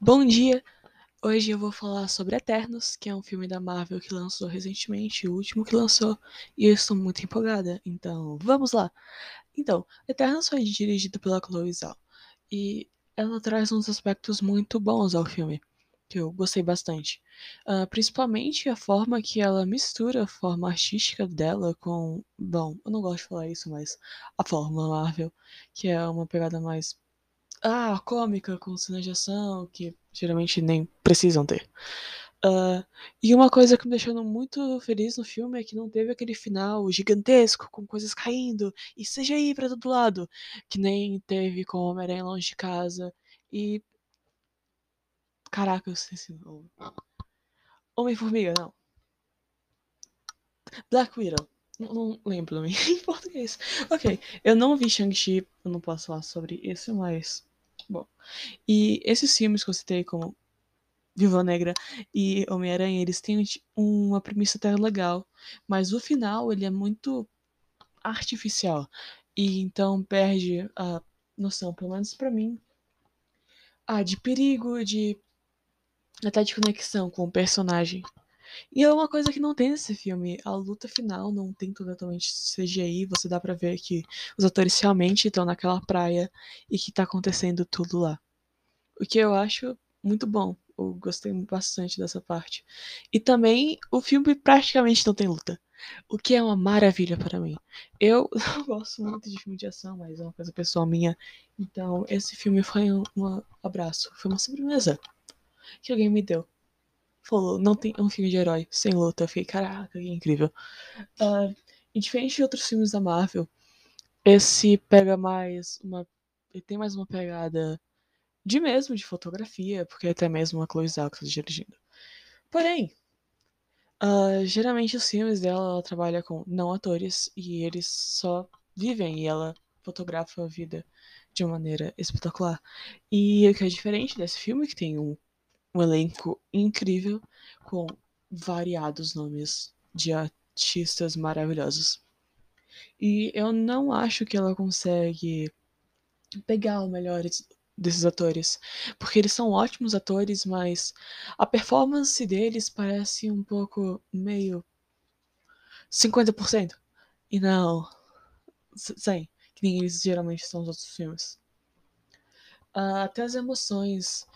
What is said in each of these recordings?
Bom dia! Hoje eu vou falar sobre Eternos, que é um filme da Marvel que lançou recentemente, o último que lançou, e eu estou muito empolgada, então vamos lá! Então, Eternos foi dirigido pela Chloe Zhao, e ela traz uns aspectos muito bons ao filme, que eu gostei bastante. Uh, principalmente a forma que ela mistura a forma artística dela com. Bom, eu não gosto de falar isso, mas a forma Marvel, que é uma pegada mais ah, cômica, com cenas de ação, que geralmente nem precisam ter. Uh, e uma coisa que me deixou muito feliz no filme é que não teve aquele final gigantesco, com coisas caindo, e CGI pra todo lado, que nem teve com Homem-Aranha Longe de Casa, e... Caraca, eu o nome. Homem-Formiga, não. Black Widow. Não, não lembro em português. Ok, eu não vi Shang-Chi, eu não posso falar sobre isso, mas Bom, e esses filmes que eu citei como Viva Negra e Homem-Aranha, eles têm uma premissa até legal, mas o final ele é muito artificial e então perde a noção, pelo menos para mim, ah, de perigo, de até de conexão com o personagem. E é uma coisa que não tem nesse filme. A luta final não tem totalmente CGI. Você dá pra ver que os atores realmente estão naquela praia e que tá acontecendo tudo lá. O que eu acho muito bom. Eu gostei bastante dessa parte. E também o filme praticamente não tem luta. O que é uma maravilha para mim. Eu não gosto muito de filme de ação, mas é uma coisa pessoal minha. Então, esse filme foi um, um abraço. Foi uma sobremesa que alguém me deu falou, não tem um filme de herói sem luta. Eu fiquei, caraca, que incrível. Uh, e diferente de outros filmes da Marvel, esse pega mais uma. Ele tem mais uma pegada de mesmo de fotografia, porque até mesmo a Chloe Zhao que está dirigindo. Porém, uh, geralmente os filmes dela ela trabalha com não atores e eles só vivem e ela fotografa a vida de uma maneira espetacular. E o que é diferente desse filme, que tem um um elenco incrível com variados nomes de artistas maravilhosos. E eu não acho que ela consegue pegar o melhor desses atores, porque eles são ótimos atores, mas a performance deles parece um pouco meio 50%. E não 100, que nem eles geralmente são nos outros filmes. Uh, até as emoções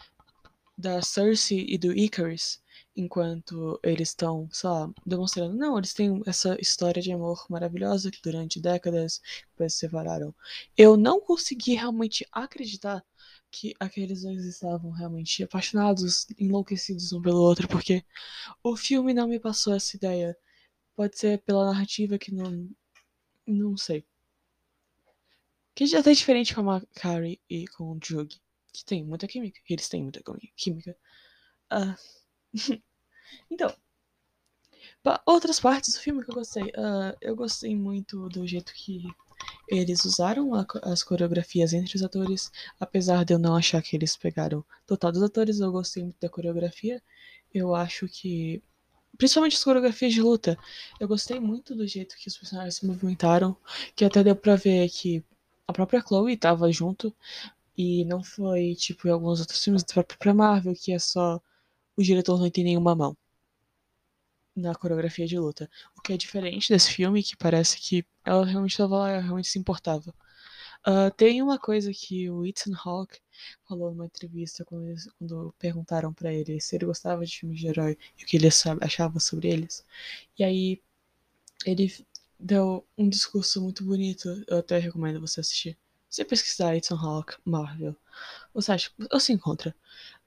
da Cersei e do Icarus, enquanto eles estão só demonstrando, não, eles têm essa história de amor maravilhosa que durante décadas depois se separaram. Eu não consegui realmente acreditar que aqueles dois estavam realmente apaixonados, enlouquecidos um pelo outro, porque o filme não me passou essa ideia. Pode ser pela narrativa que não. Não sei. Que já tá diferente com a Carrie e com o Jug que tem muita química. Eles têm muita química. Uh, então, outras partes do filme que eu gostei. Uh, eu gostei muito do jeito que eles usaram a, as coreografias entre os atores, apesar de eu não achar que eles pegaram total dos atores, eu gostei muito da coreografia. Eu acho que. Principalmente as coreografias de luta. Eu gostei muito do jeito que os personagens se movimentaram. Que até deu pra ver que a própria Chloe estava junto. E não foi tipo em alguns outros filmes da própria Marvel, que é só o diretor não tem nenhuma mão na coreografia de luta. O que é diferente desse filme, que parece que ela realmente estava lá, realmente se importava. Uh, tem uma coisa que o Ethan Hawke falou numa entrevista quando, eles, quando perguntaram para ele se ele gostava de filmes de herói e o que ele achava sobre eles. E aí ele deu um discurso muito bonito, eu até recomendo você assistir. Se pesquisar Ethan Hawke Marvel, você acha, você encontra.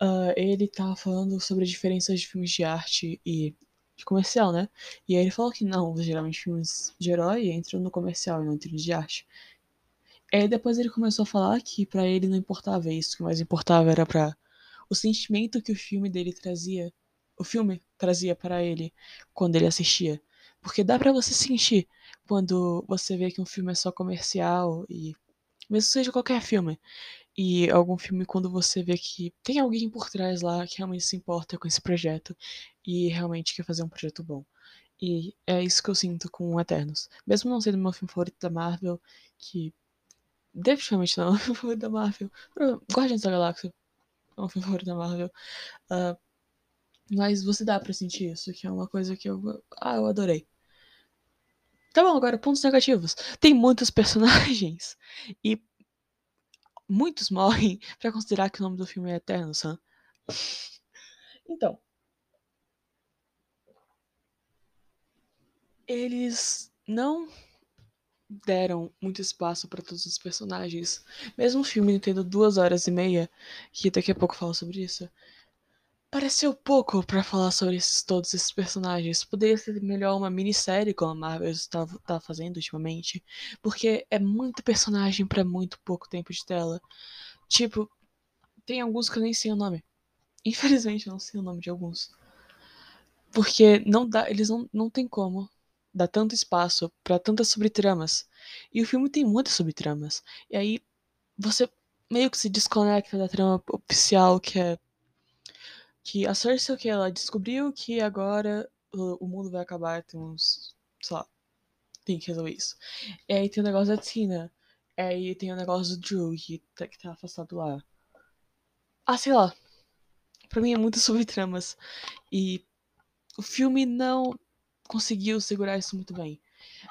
Uh, ele tá falando sobre as diferenças de filmes de arte e de comercial, né? E aí ele falou que não, geralmente filmes de herói entram no comercial e não entram de arte. E aí depois ele começou a falar que para ele não importava isso, o que mais importava era para o sentimento que o filme dele trazia, o filme trazia para ele quando ele assistia. Porque dá para você sentir quando você vê que um filme é só comercial e mesmo seja qualquer filme. E algum filme quando você vê que tem alguém por trás lá que realmente se importa com esse projeto e realmente quer fazer um projeto bom. E é isso que eu sinto com Eternos. Mesmo não sendo meu filme favorito da Marvel, que definitivamente não é o meu favorito da Marvel, Guardiões da Galáxia é um filme favorito da Marvel. Uh, mas você dá pra sentir isso, que é uma coisa que eu. Ah, eu adorei. Tá bom, agora pontos negativos. Tem muitos personagens e muitos morrem para considerar que o nome do filme é Eterno, Sam. Então. Eles não deram muito espaço para todos os personagens. Mesmo o filme tendo duas horas e meia, que daqui a pouco falo sobre isso, pareceu pouco para falar sobre esses, todos esses personagens. Poderia ser melhor uma minissérie, como a Marvel está, tá fazendo ultimamente, porque é muito personagem para muito pouco tempo de tela. Tipo, tem alguns que eu nem sei o nome. Infelizmente, eu não sei o nome de alguns. Porque não dá, eles não, não tem como dá tanto espaço para tantas subtramas. E o filme tem muitas subtramas. E aí você meio que se desconecta da trama oficial que é que a Cersei que ela descobriu que agora o, mundo vai acabar, tem uns, sei lá, tem que resolver isso. E aí tem o negócio da Tina. E aí tem o negócio do Drew que tá, que tá afastado lá. Ah, sei lá. Pra mim é muitas subtramas. E o filme não conseguiu segurar isso muito bem.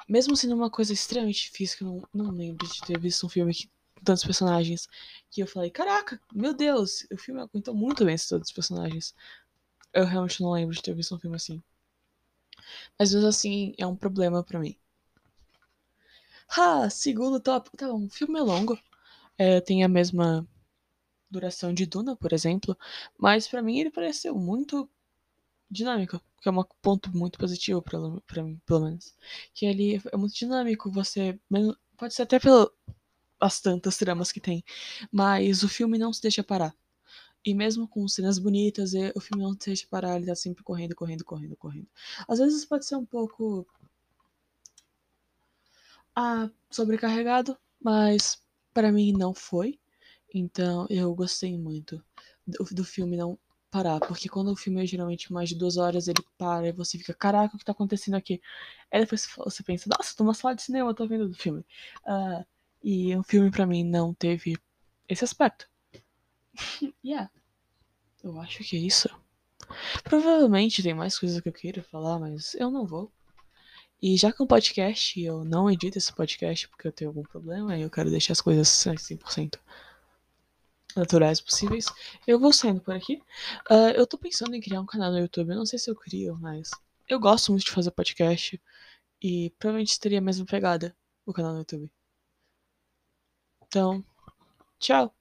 Mesmo sendo uma coisa extremamente difícil, que eu não, não lembro de ter visto um filme que, tantos personagens, que eu falei, caraca, meu Deus, o filme aguentou muito bem esses todos os personagens. Eu realmente não lembro de ter visto um filme assim. Mas mesmo assim, é um problema para mim. Ah, segundo tópico. Tá o filme é longo. É, tem a mesma duração de Duna, por exemplo. Mas para mim ele pareceu muito dinâmico que é um ponto muito positivo para mim, pelo menos. Que ele é muito dinâmico, você. Pode ser até pelas tantas tramas que tem, mas o filme não se deixa parar. E mesmo com cenas bonitas, o filme não se deixa parar, ele tá sempre correndo, correndo, correndo, correndo. Às vezes pode ser um pouco. Ah, sobrecarregado, mas para mim não foi. Então eu gostei muito do, do filme, não parar, porque quando o filme é geralmente mais de duas horas, ele para e você fica, caraca, o que tá acontecendo aqui? Aí depois você pensa, nossa, tô numa sala de cinema, tô vendo do filme. Uh, e o filme para mim não teve esse aspecto. yeah. Eu acho que é isso. Provavelmente tem mais coisas que eu queira falar, mas eu não vou. E já que é um podcast, eu não edito esse podcast porque eu tenho algum problema e eu quero deixar as coisas 100% naturais possíveis. Eu vou saindo por aqui. Uh, eu tô pensando em criar um canal no YouTube. Eu não sei se eu crio, mas eu gosto muito de fazer podcast. E provavelmente teria a mesma pegada o canal no YouTube. Então, tchau!